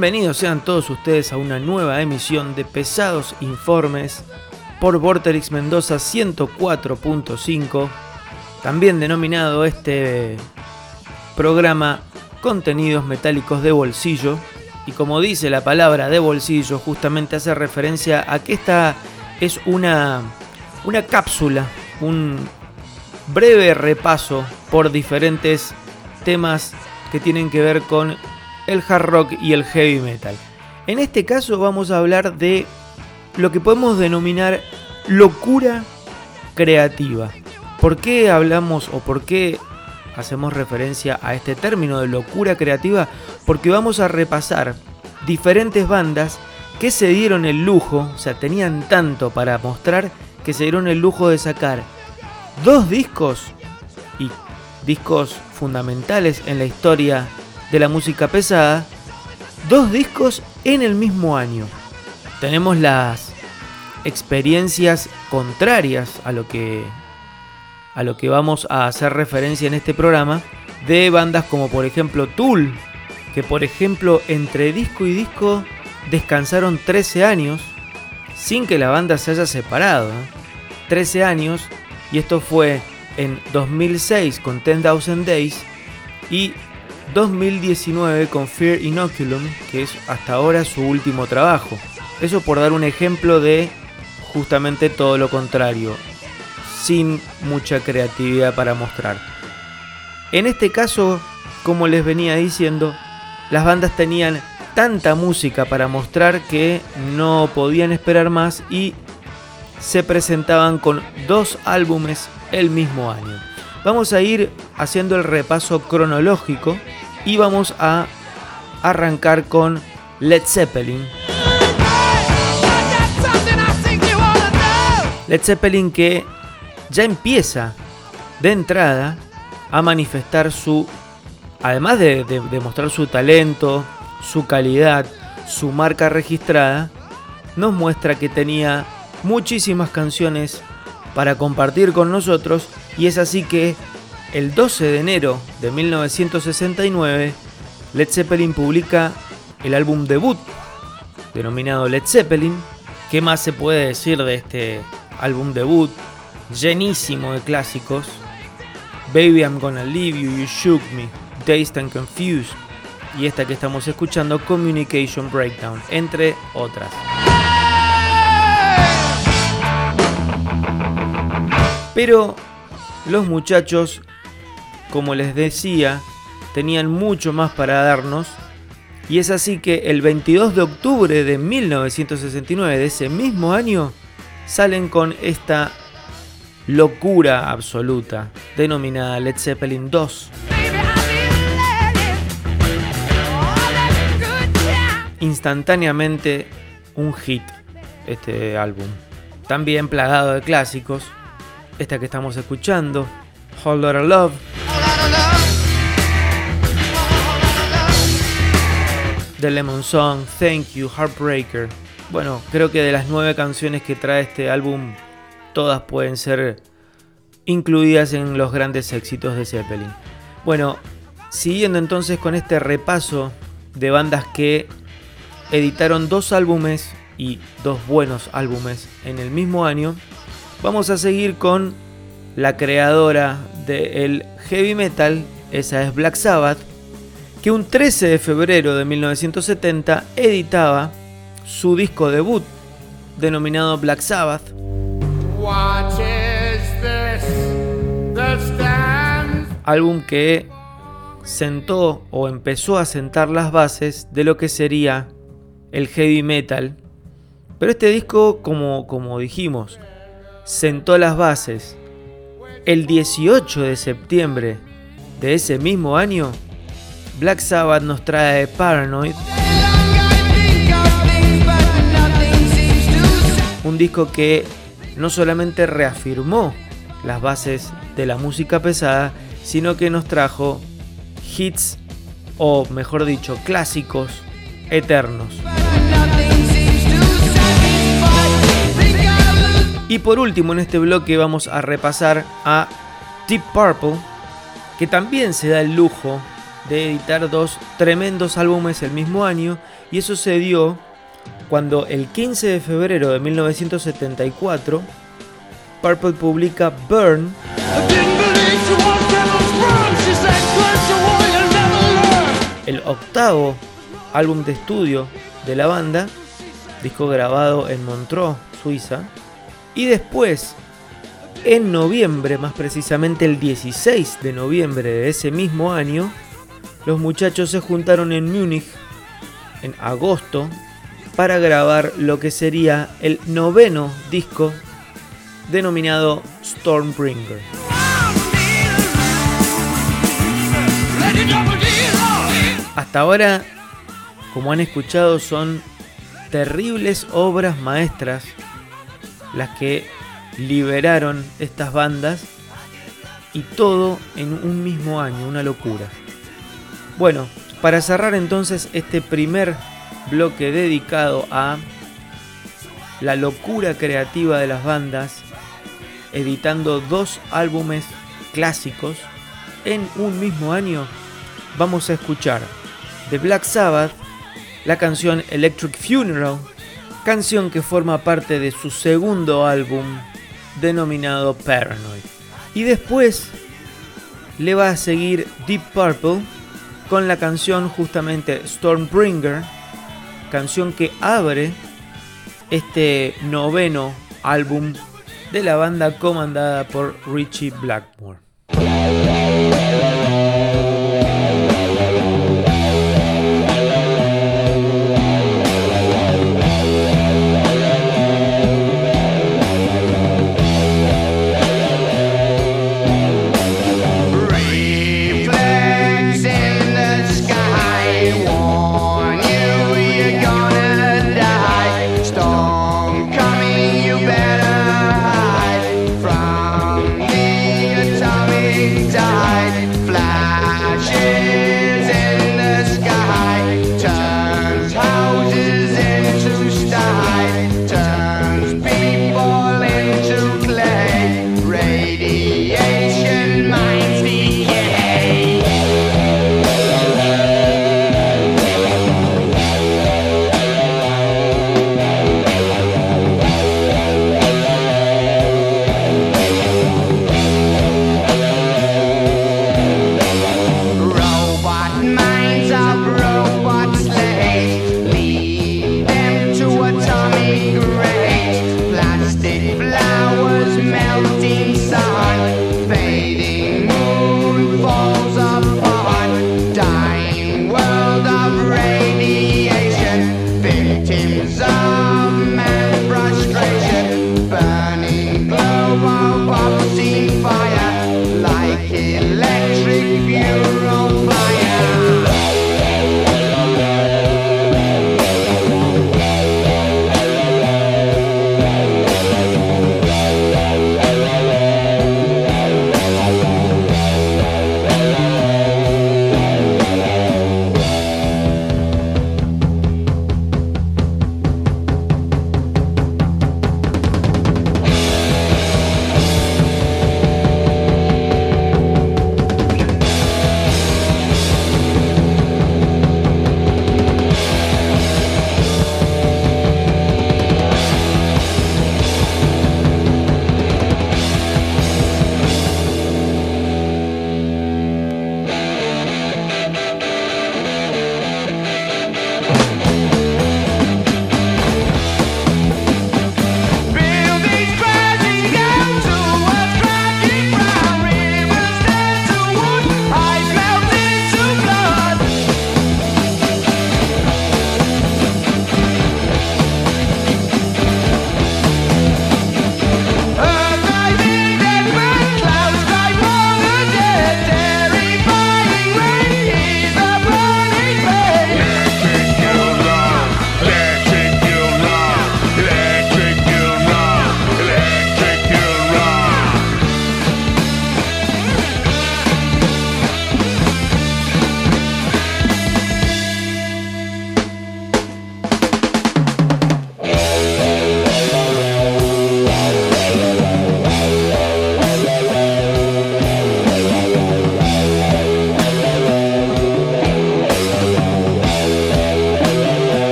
Bienvenidos sean todos ustedes a una nueva emisión de Pesados Informes por Vorterix Mendoza 104.5, también denominado este programa Contenidos Metálicos de Bolsillo. Y como dice la palabra de bolsillo, justamente hace referencia a que esta es una, una cápsula, un breve repaso por diferentes temas que tienen que ver con el hard rock y el heavy metal. En este caso vamos a hablar de lo que podemos denominar locura creativa. ¿Por qué hablamos o por qué hacemos referencia a este término de locura creativa? Porque vamos a repasar diferentes bandas que se dieron el lujo, o sea, tenían tanto para mostrar que se dieron el lujo de sacar dos discos y discos fundamentales en la historia de la música pesada, dos discos en el mismo año. Tenemos las experiencias contrarias a lo que a lo que vamos a hacer referencia en este programa de bandas como por ejemplo Tool, que por ejemplo entre disco y disco descansaron 13 años sin que la banda se haya separado. 13 ¿eh? años y esto fue en 2006 con 10,000 Days y 2019 con Fear Inoculum, que es hasta ahora su último trabajo. Eso por dar un ejemplo de justamente todo lo contrario, sin mucha creatividad para mostrar. En este caso, como les venía diciendo, las bandas tenían tanta música para mostrar que no podían esperar más y se presentaban con dos álbumes el mismo año. Vamos a ir haciendo el repaso cronológico y vamos a arrancar con Led Zeppelin. Led Zeppelin que ya empieza de entrada a manifestar su, además de, demostrar su talento, su calidad, su marca registrada, nos muestra que tenía muchísimas canciones para compartir con nosotros y es así que el 12 de enero de 1969 Led Zeppelin publica el álbum debut denominado Led Zeppelin. ¿Qué más se puede decir de este álbum debut? Llenísimo de clásicos. Baby I'm Gonna Leave You, You Shook Me, Dazed and Confused y esta que estamos escuchando Communication Breakdown, entre otras. Pero los muchachos, como les decía, tenían mucho más para darnos. Y es así que el 22 de octubre de 1969, de ese mismo año, salen con esta locura absoluta denominada Led Zeppelin 2. Instantáneamente un hit este álbum, también plagado de clásicos, esta que estamos escuchando, Hold of Love. The Lemon Song, Thank You, Heartbreaker. Bueno, creo que de las nueve canciones que trae este álbum, todas pueden ser incluidas en los grandes éxitos de Zeppelin. Bueno, siguiendo entonces con este repaso de bandas que editaron dos álbumes y dos buenos álbumes en el mismo año, vamos a seguir con la creadora del heavy metal, esa es Black Sabbath, que un 13 de febrero de 1970 editaba su disco debut denominado Black Sabbath. Álbum que sentó o empezó a sentar las bases de lo que sería el heavy metal. Pero este disco, como, como dijimos, sentó las bases. El 18 de septiembre de ese mismo año, Black Sabbath nos trae Paranoid. Un disco que no solamente reafirmó las bases de la música pesada, sino que nos trajo hits o mejor dicho clásicos eternos. Y por último en este bloque vamos a repasar a Deep Purple, que también se da el lujo de editar dos tremendos álbumes el mismo año. Y eso se dio cuando el 15 de febrero de 1974 Purple publica Burn. El octavo álbum de estudio de la banda, disco grabado en Montreux, Suiza, y después, en noviembre, más precisamente el 16 de noviembre de ese mismo año, los muchachos se juntaron en Múnich en agosto para grabar lo que sería el noveno disco denominado Stormbringer. Hasta ahora, como han escuchado, son terribles obras maestras las que liberaron estas bandas y todo en un mismo año, una locura. Bueno, para cerrar entonces este primer bloque dedicado a la locura creativa de las bandas, editando dos álbumes clásicos en un mismo año, vamos a escuchar de Black Sabbath la canción Electric Funeral, canción que forma parte de su segundo álbum denominado Paranoid. Y después le va a seguir Deep Purple con la canción justamente Stormbringer, canción que abre este noveno álbum de la banda comandada por Richie Blackmore.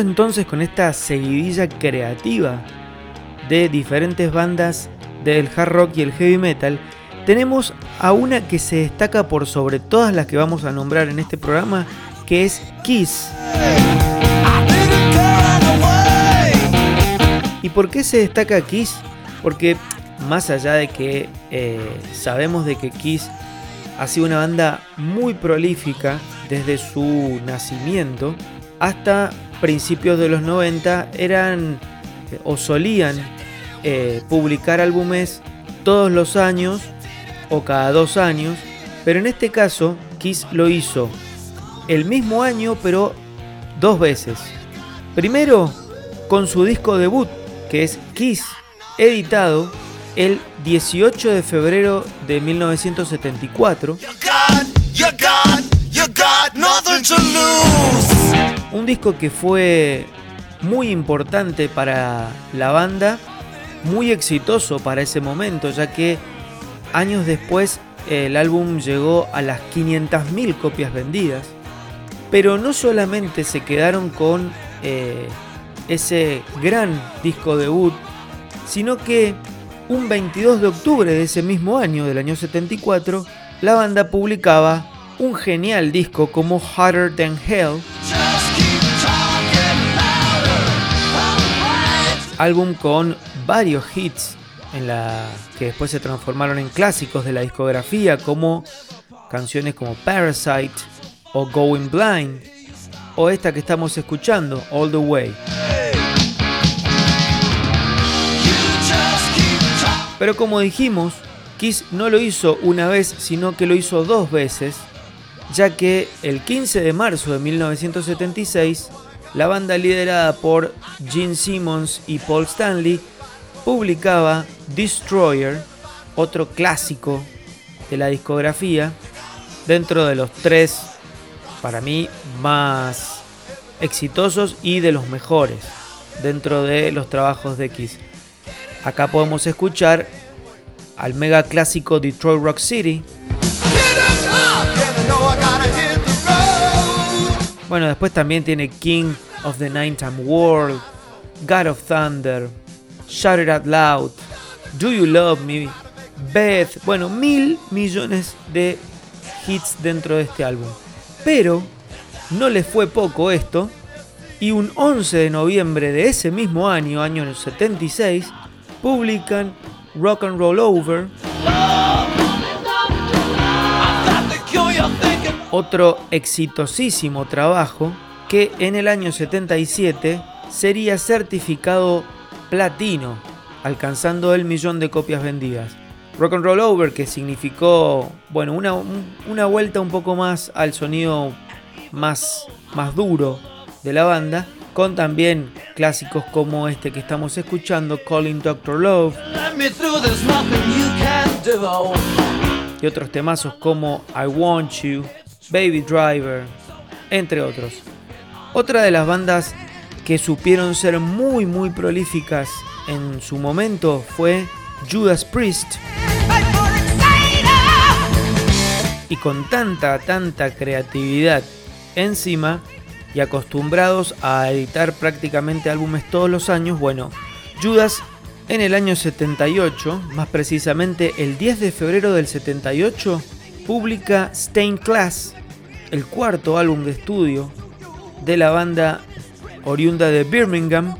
Entonces con esta seguidilla creativa de diferentes bandas del hard rock y el heavy metal, tenemos a una que se destaca por sobre todas las que vamos a nombrar en este programa, que es Kiss. ¿Y por qué se destaca Kiss? Porque más allá de que eh, sabemos de que Kiss ha sido una banda muy prolífica desde su nacimiento hasta principios de los 90 eran o solían eh, publicar álbumes todos los años o cada dos años, pero en este caso Kiss lo hizo el mismo año pero dos veces. Primero con su disco debut, que es Kiss, editado el 18 de febrero de 1974. Un disco que fue muy importante para la banda, muy exitoso para ese momento, ya que años después el álbum llegó a las 500.000 copias vendidas. Pero no solamente se quedaron con eh, ese gran disco debut, sino que un 22 de octubre de ese mismo año, del año 74, la banda publicaba un genial disco como Hotter Than Hell, álbum con varios hits en la que después se transformaron en clásicos de la discografía como canciones como Parasite o Going Blind o esta que estamos escuchando, All the Way. Pero como dijimos, Kiss no lo hizo una vez, sino que lo hizo dos veces, ya que el 15 de marzo de 1976, la banda liderada por Gene Simmons y Paul Stanley publicaba Destroyer, otro clásico de la discografía, dentro de los tres, para mí, más exitosos y de los mejores dentro de los trabajos de Kiss. Acá podemos escuchar al mega clásico Detroit Rock City. Bueno, después también tiene King of the Nine Time World, God of Thunder, Shout It Out Loud, Do You Love Me, Beth, bueno, mil millones de hits dentro de este álbum. Pero no les fue poco esto, y un 11 de noviembre de ese mismo año, año 76, publican Rock and Roll Over. Otro exitosísimo trabajo que en el año 77 sería certificado platino, alcanzando el millón de copias vendidas. Rock and Roll Over, que significó, bueno, una, una vuelta un poco más al sonido más, más duro de la banda, con también clásicos como este que estamos escuchando, Calling Dr. Love, y otros temazos como I Want You, Baby Driver, entre otros. Otra de las bandas que supieron ser muy muy prolíficas en su momento fue Judas Priest. Y con tanta, tanta creatividad encima, y acostumbrados a editar prácticamente álbumes todos los años, bueno, Judas en el año 78, más precisamente el 10 de febrero del 78, publica Stain Class, el cuarto álbum de estudio de la banda oriunda de Birmingham,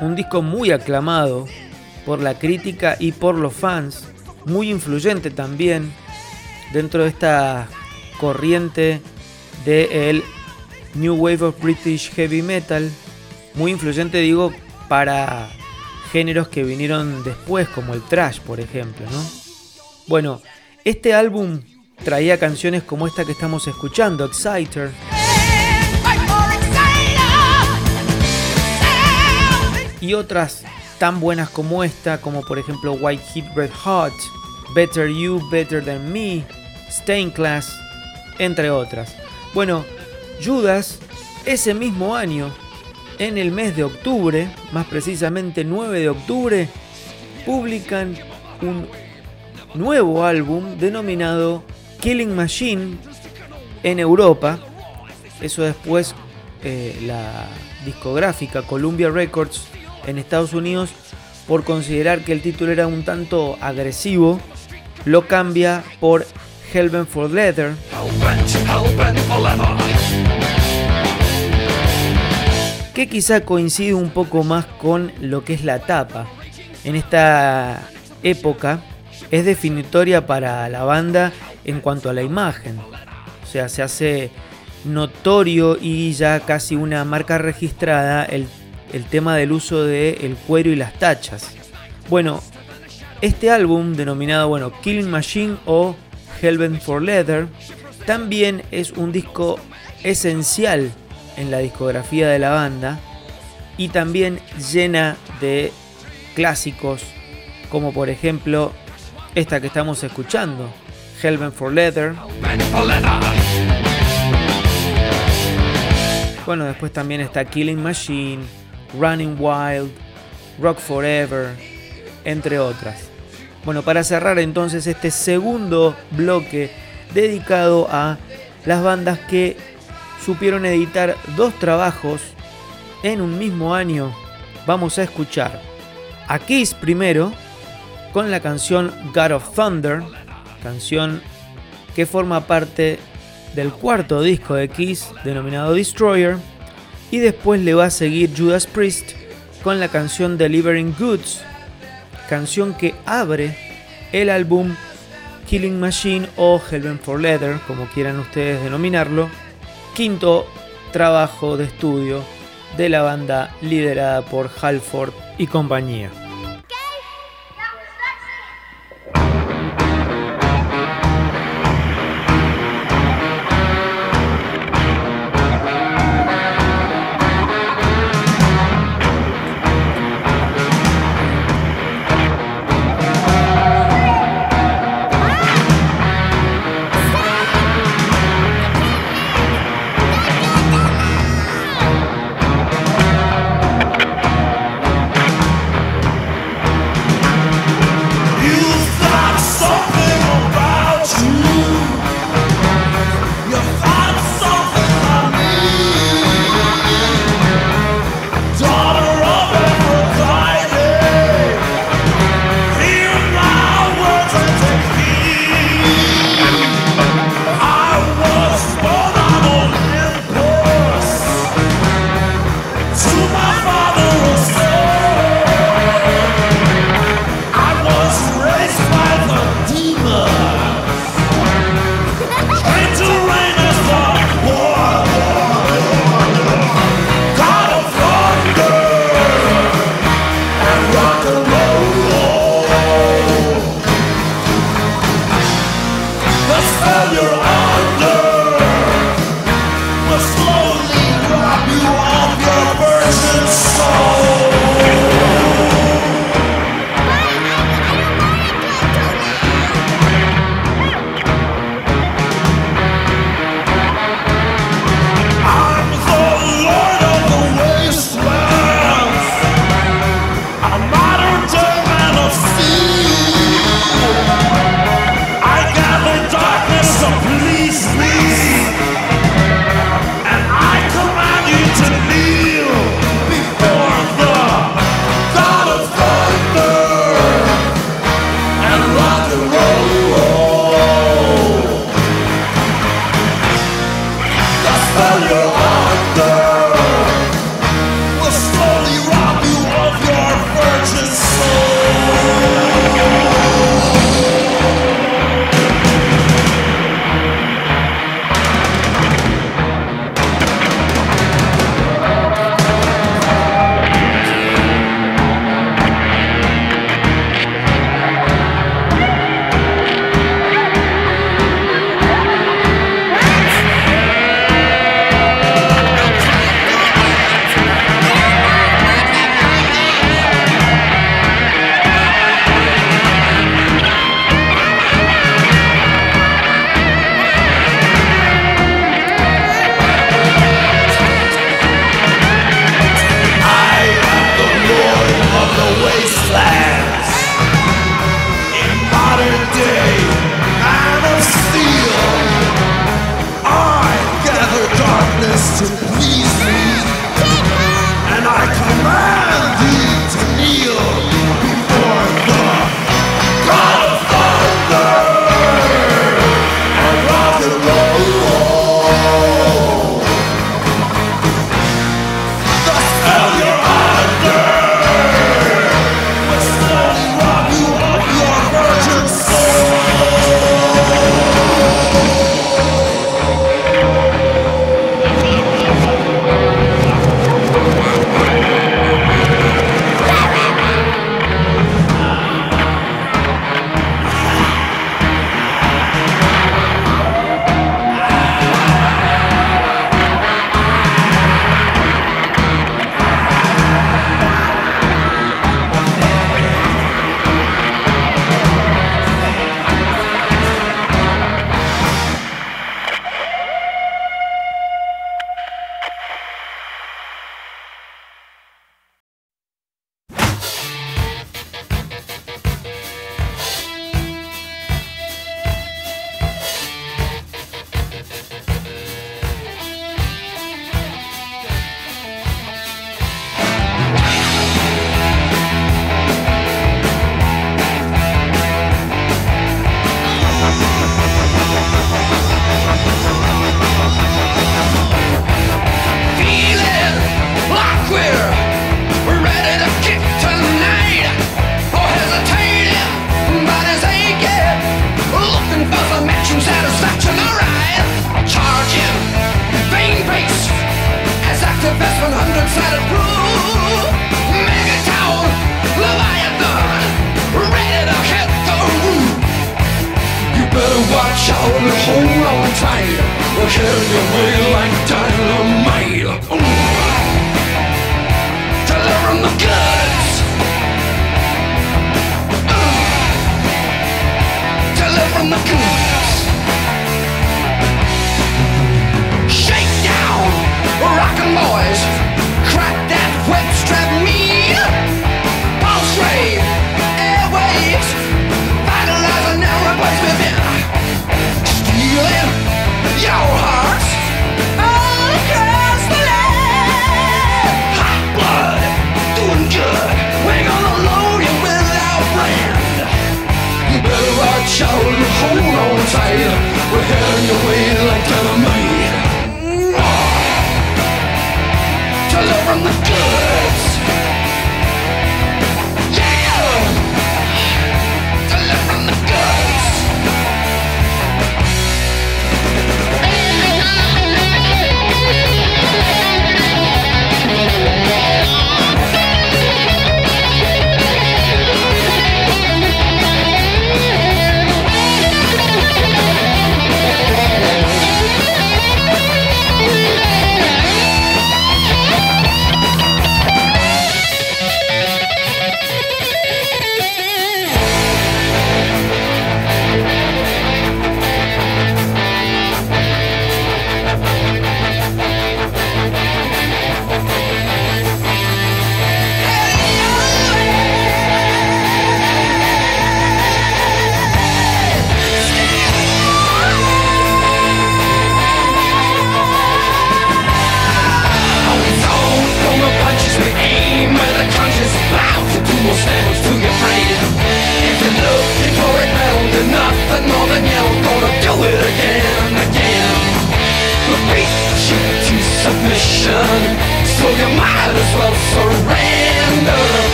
un disco muy aclamado por la crítica y por los fans, muy influyente también dentro de esta corriente del New Wave of British Heavy Metal, muy influyente digo para géneros que vinieron después como el trash por ejemplo, ¿no? Bueno, este álbum traía canciones como esta que estamos escuchando, Exciter. Y otras tan buenas como esta, como por ejemplo White Heat Red Hot, Better You, Better Than Me, Stain Class, entre otras. Bueno, Judas, ese mismo año, en el mes de octubre, más precisamente 9 de octubre, publican un nuevo álbum denominado Killing Machine en Europa. Eso después eh, la discográfica Columbia Records en Estados Unidos, por considerar que el título era un tanto agresivo, lo cambia por Hellbent for Leather. Que quizá coincide un poco más con lo que es la tapa. En esta época es definitoria para la banda en cuanto a la imagen. O sea, se hace notorio y ya casi una marca registrada el, tema del uso del el cuero y las tachas. Bueno, este álbum denominado bueno, Killing Machine o Hellbent for Leather también es un disco esencial en la discografía de la banda y también llena de clásicos como por ejemplo esta que estamos escuchando, Hellbent for Leather. Bueno, después también está Killing Machine, Running Wild, Rock Forever, entre otras. Bueno, para cerrar entonces este segundo bloque dedicado a las bandas que supieron editar dos trabajos en un mismo año, vamos a escuchar a Kiss primero con la canción God of Thunder, canción que forma parte del cuarto disco de Kiss denominado Destroyer, y después le va a seguir Judas Priest con la canción Delivering Goods, canción que abre el álbum Killing Machine o Hellbent for Leather, como quieran ustedes denominarlo, quinto trabajo de estudio de la banda liderada por Halford y compañía.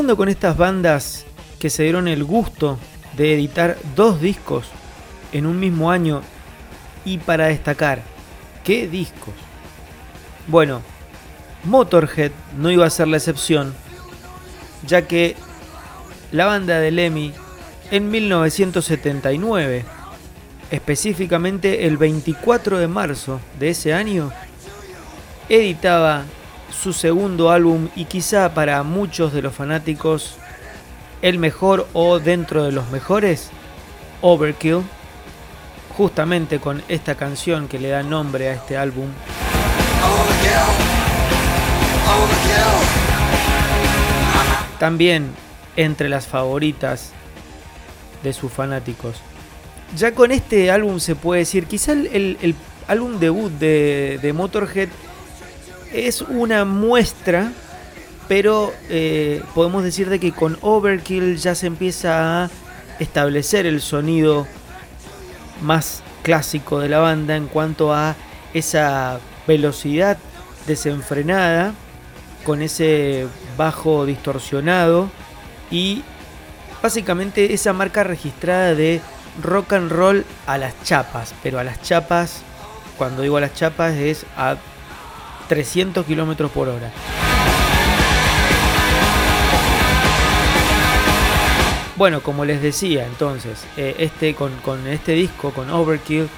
Continuando con estas bandas que se dieron el gusto de editar dos discos en un mismo año y para destacar, ¿qué discos? Bueno, Motorhead no iba a ser la excepción, ya que la banda de Lemmy en 1979, específicamente el 24 de marzo de ese año, editaba su segundo álbum y quizá para muchos de los fanáticos el mejor o dentro de los mejores, Overkill, justamente con esta canción que le da nombre a este álbum. También entre las favoritas de sus fanáticos. Ya con este álbum se puede decir, quizá el, el- álbum debut de, de Motorhead es una muestra, pero eh, podemos decir de que con Overkill ya se empieza a establecer el sonido más clásico de la banda en cuanto a esa velocidad desenfrenada con ese bajo distorsionado y básicamente esa marca registrada de rock and roll a las chapas, pero a las chapas, cuando digo a las chapas es a 300 kilómetros por hora. Bueno, como les decía, entonces, eh, este, con, este disco, con Overkill,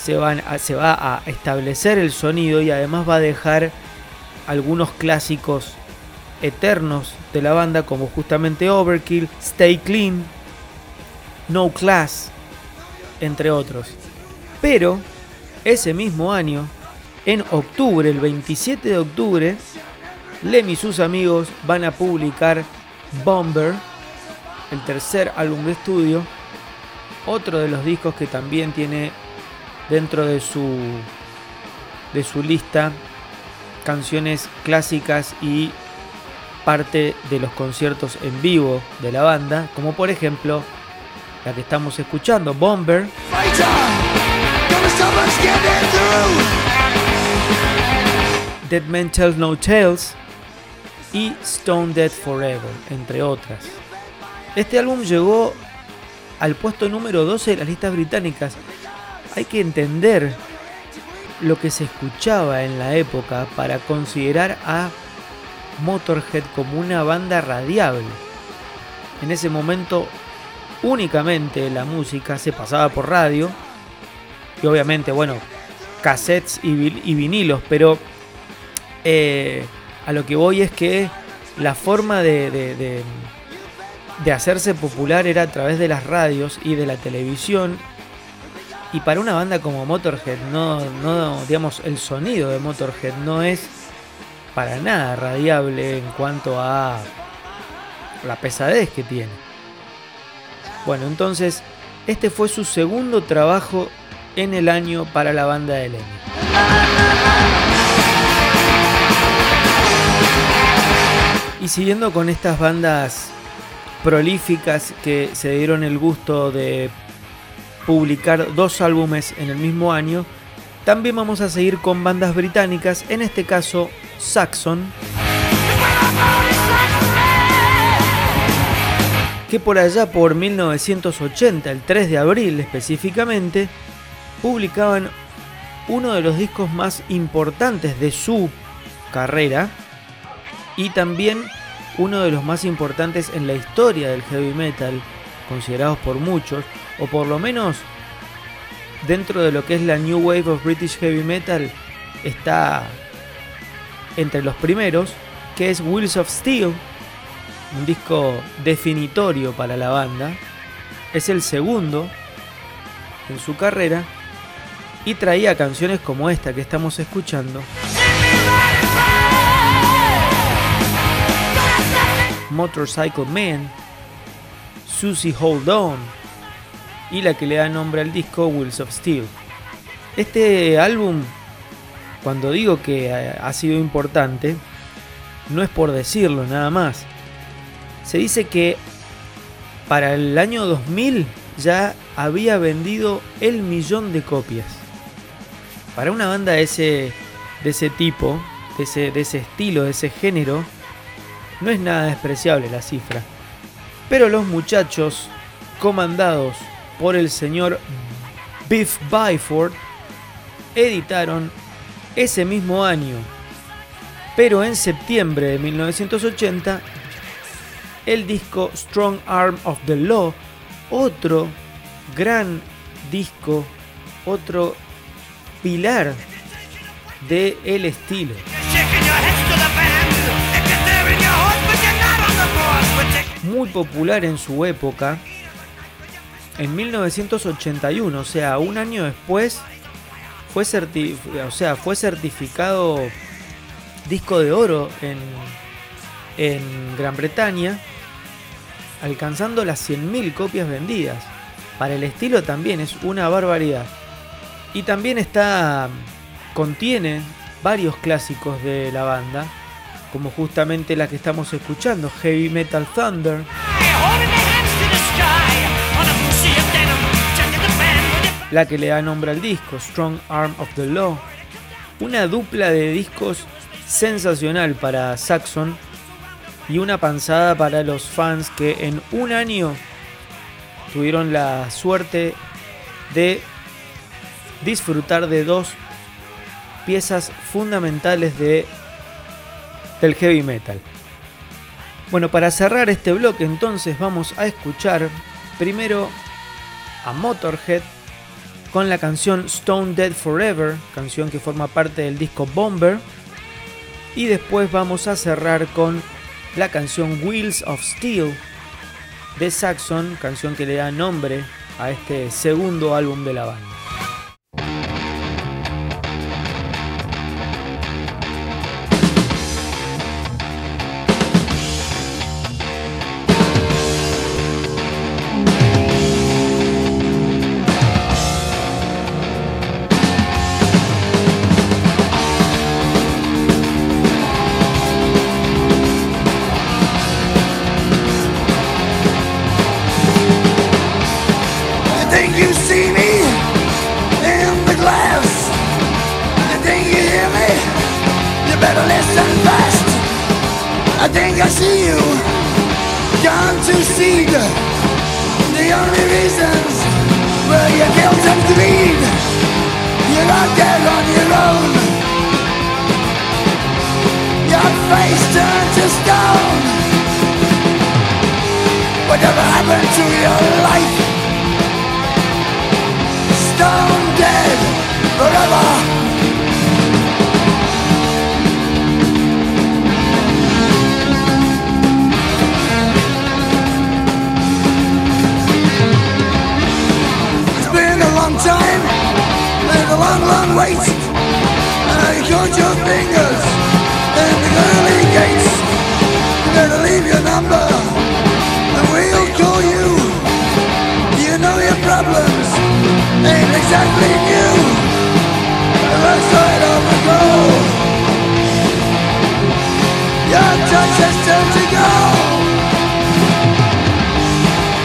se, se va a establecer el sonido y además va a dejar algunos clásicos eternos de la banda, como justamente Overkill, Stay Clean, No Class, entre otros. Pero ese mismo año, en octubre, el 27 de octubre, Lem y sus amigos van a publicar Bomber, el tercer álbum de estudio, otro de los discos que también tiene dentro de su de su lista canciones clásicas y parte de los conciertos en vivo de la banda, como por ejemplo la que estamos escuchando, Bomber, Dead Man Tells No Tales y Stone Dead Forever, entre otras. Este álbum llegó al puesto número 12 de las listas británicas. Hay que entender lo que se escuchaba en la época para considerar a Motorhead como una banda radiable. En ese momento únicamente la música se pasaba por radio y obviamente, bueno, cassettes y vinilos, pero eh, a lo que voy es que la forma de, hacerse popular era a través de las radios y de la televisión. Y para una banda como Motorhead, no, no, digamos, el sonido de Motorhead no es para nada radiable en cuanto a la pesadez que tiene. Bueno, entonces, este fue su segundo trabajo en el año para la banda de Lemmy. Y siguiendo con estas bandas prolíficas que se dieron el gusto de publicar dos álbumes en el mismo año, también vamos a seguir con bandas británicas, en este caso Saxon, que por allá por 1980, el 3 de abril específicamente, publicaban uno de los discos más importantes de su carrera y también uno de los más importantes en la historia del heavy metal, considerados por muchos, o por lo menos dentro de lo que es la New Wave of British Heavy Metal, está entre los primeros, que es Wheels of Steel, un disco definitorio para la banda. Es el segundo en su carrera y traía canciones como esta que estamos escuchando. Motorcycle Man, Susie Hold On y la que le da nombre al disco Wheels of Steel. Este álbum, cuando digo que ha sido importante, no es por decirlo nada más. Se dice que para el año 2000 ya había vendido el millón de copias. Para una banda de ese, de ese tipo, de ese, de ese estilo, de ese género, no es nada despreciable la cifra. Pero los muchachos, comandados por el señor Biff Byford, editaron ese mismo año, pero en septiembre de 1980, el disco Strong Arm of the Law, otro gran disco, otro pilar de el estilo. Muy popular en su época, en 1981, o sea, un año después, fue, certi- o sea, fue certificado disco de oro en, en Gran Bretaña, alcanzando las 100.000 copias vendidas. Para el estilo también es una barbaridad. Y también está contiene varios clásicos de la banda, como justamente la que estamos escuchando, Heavy Metal Thunder, la que le da nombre al disco, Strong Arm of the Law. Una dupla de discos sensacional para Saxon y una panzada para los fans que en un año tuvieron la suerte de disfrutar de dos piezas fundamentales de, del heavy metal. Bueno, para cerrar este bloque entonces vamos a escuchar primero a Motorhead con la canción Stone Dead Forever, canción que forma parte del disco Bomber. Y después vamos a cerrar con la canción Wheels of Steel de Saxon, canción que le da nombre a este segundo álbum de la banda.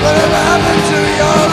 Whatever happened to your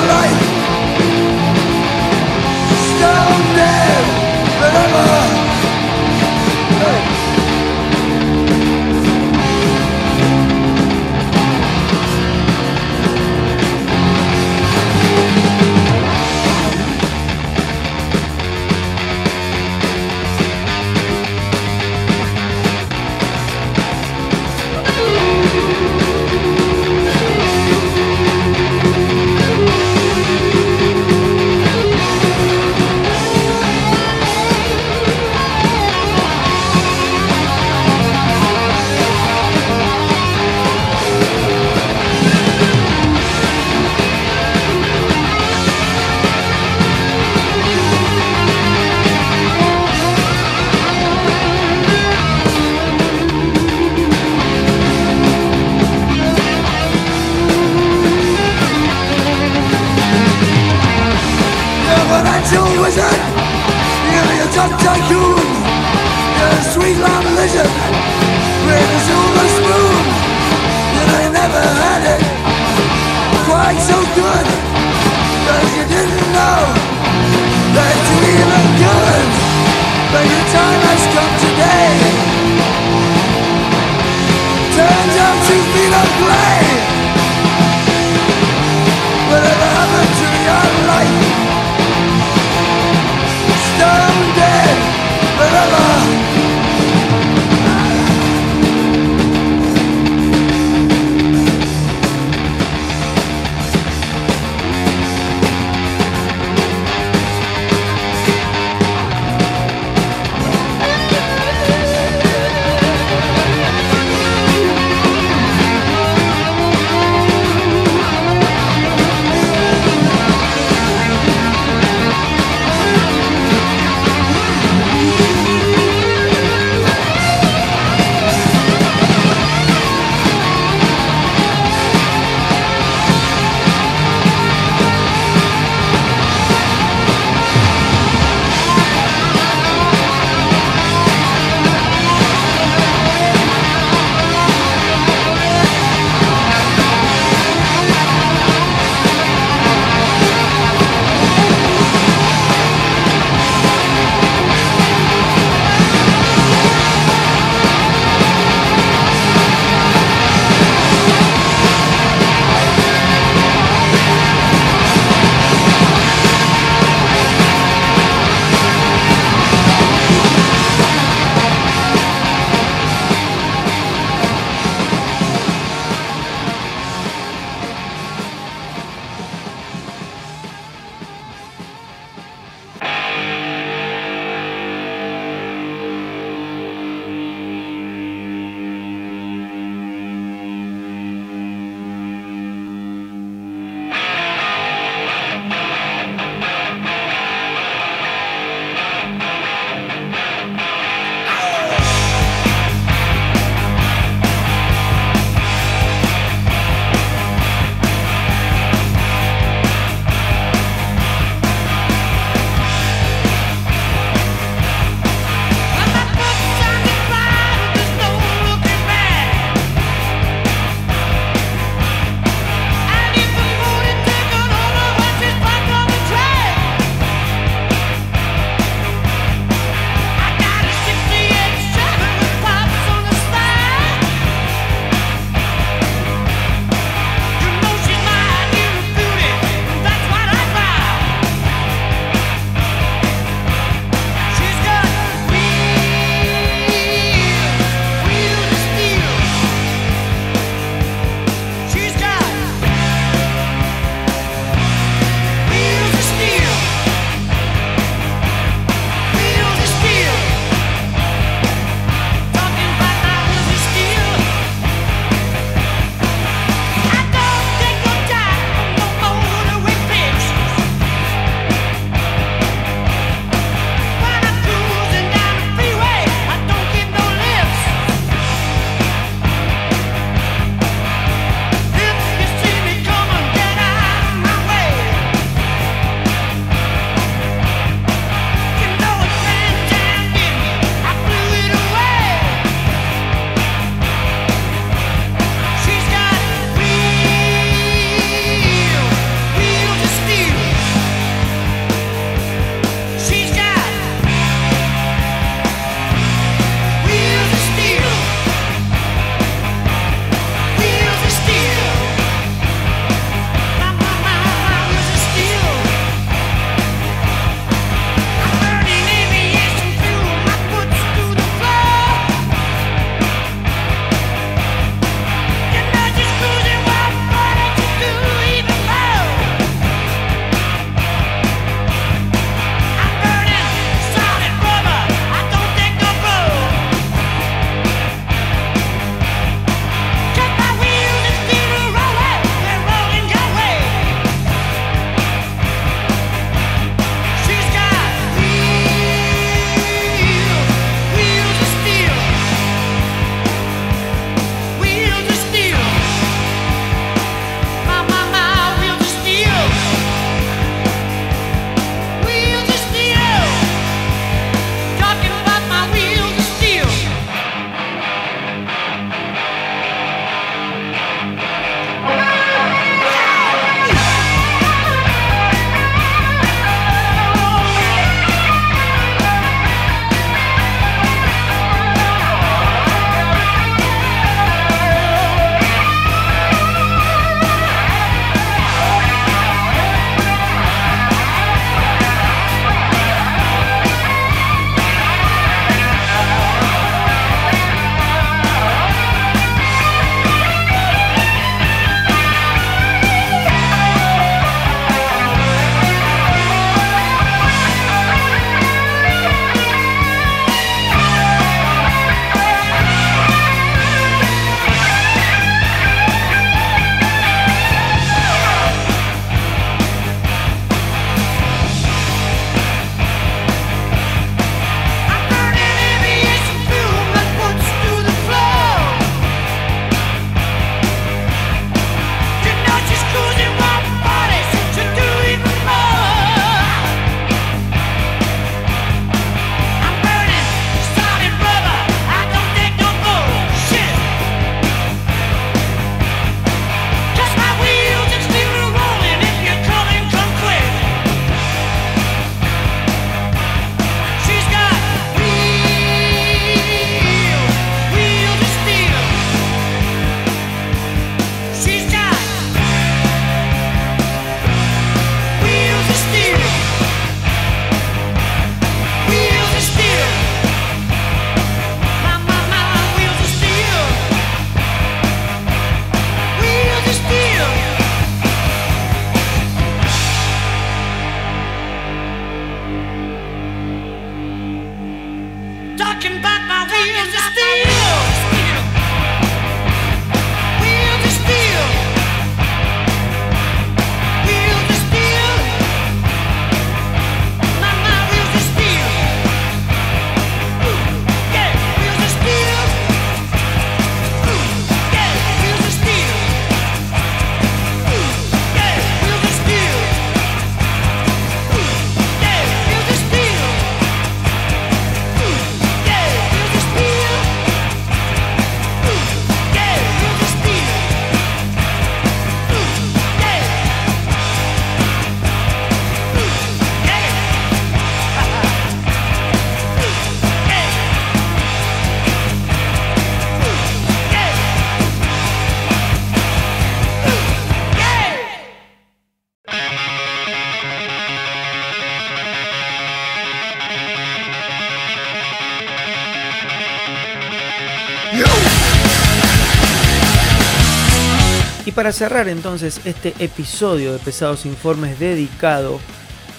para cerrar entonces este episodio de Pesados Informes dedicado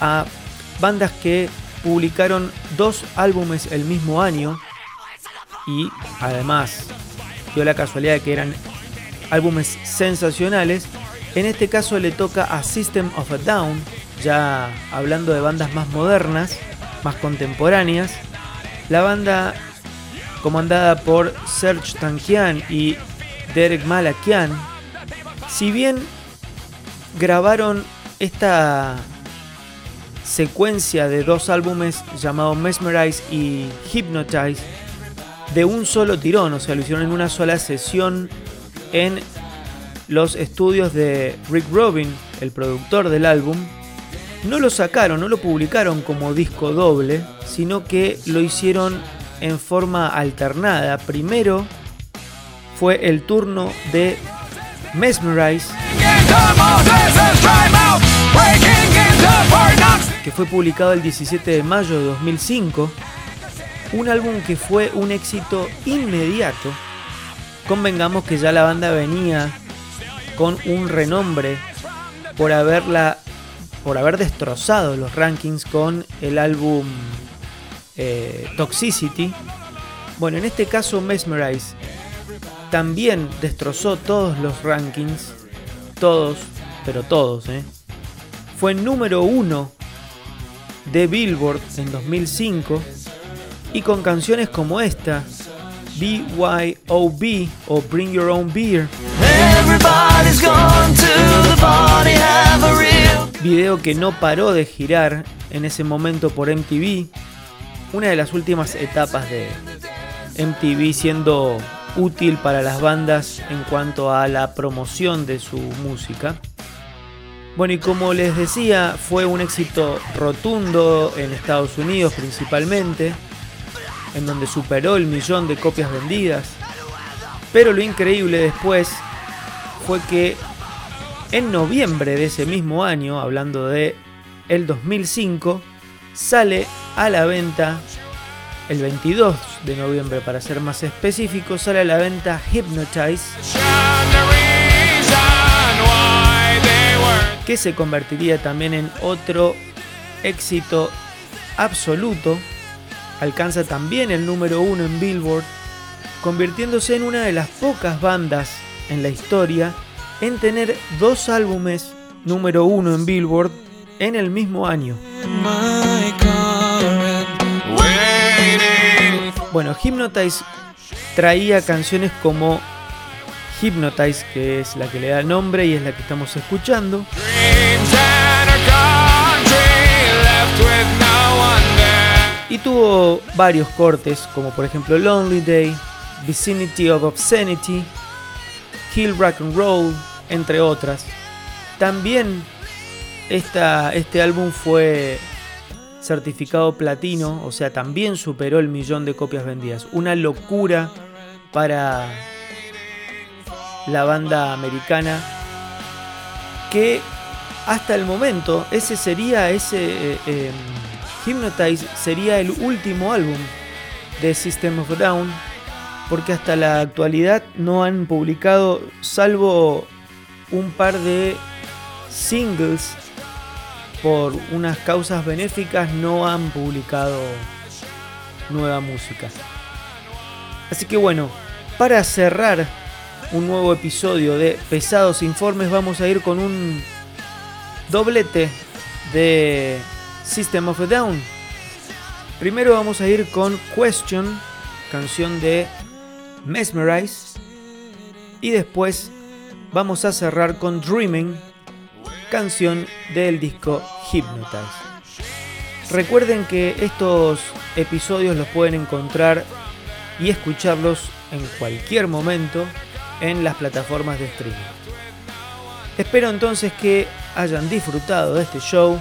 a bandas que publicaron dos álbumes el mismo año y además dio la casualidad de que eran álbumes sensacionales. En este caso le toca a System of a Down, ya hablando de bandas más modernas, más contemporáneas. La banda comandada por Serge Tankian y Derek Malakian si bien grabaron esta secuencia de dos álbumes llamados Mesmerize y Hypnotize de un solo tirón, o sea, lo hicieron en una sola sesión en los estudios de Rick Rubin, el productor del álbum, no lo sacaron, no lo publicaron como disco doble, sino que lo hicieron en forma alternada. Primero fue el turno de Mesmerize, que fue publicado el 17 de mayo de 2005, un álbum que fue un éxito inmediato. Convengamos que ya la banda venía con un renombre por haberla por haber destrozado los rankings con el álbum eh, Toxicity. Bueno, en este caso Mesmerize también destrozó todos los rankings, todos, pero todos, ¿eh? Fue número uno de Billboard en 2005 y con canciones como esta, BYOB o Bring Your Own Beer. Video que no paró de girar en ese momento por MTV, una de las últimas etapas de MTV siendo útil para las bandas en cuanto a la promoción de su música. Bueno, y como les decía, fue un éxito rotundo en Estados Unidos principalmente, en donde superó el millón de copias vendidas. Pero lo increíble después fue que en noviembre de ese mismo año, hablando de el 2005, sale a la venta el 22 de noviembre, para ser más específico, sale a la venta Hypnotize, que se convertiría también en otro éxito absoluto. Alcanza también el número uno en Billboard, convirtiéndose en una de las pocas bandas en la historia en tener dos álbumes número uno en Billboard en el mismo año. Bueno, Hypnotize traía canciones como Hypnotize, que es la que le da nombre y es la que estamos escuchando. Y tuvo varios cortes, como por ejemplo Lonely Day, Vicinity of Obscenity, Kill Rock and Roll, entre otras. También este álbum fue certificado platino, o sea, también superó el millón de copias vendidas. Una locura para la banda americana que hasta el momento ese sería ese eh, em, sería el último álbum de System of Down porque hasta la actualidad no han publicado salvo un par de singles por unas causas benéficas no han publicado nueva música. Así que bueno, para cerrar un nuevo episodio de Pesados Informes vamos a ir con un doblete de System of a Down. Primero vamos a ir con Question, canción de Mesmerize. Y después vamos a cerrar con Dreaming, canción del disco Hypnotize. Recuerden que estos episodios los pueden encontrar y escucharlos en cualquier momento en las plataformas de streaming. Espero entonces que hayan disfrutado de este show.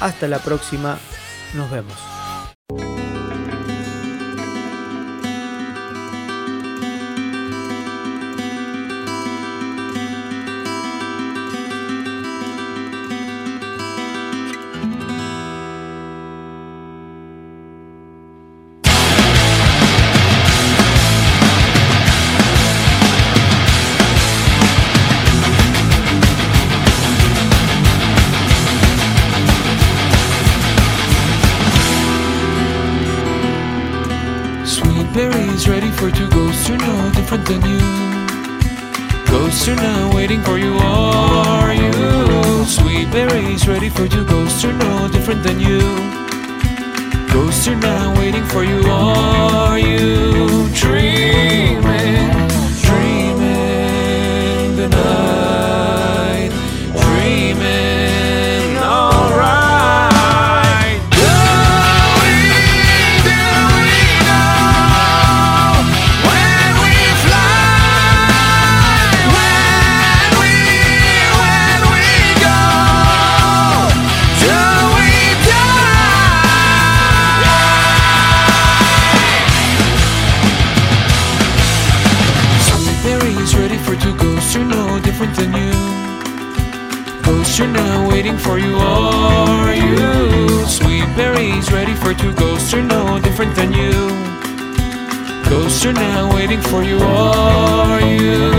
Hasta la próxima. Nos vemos. For you, are you? Dream.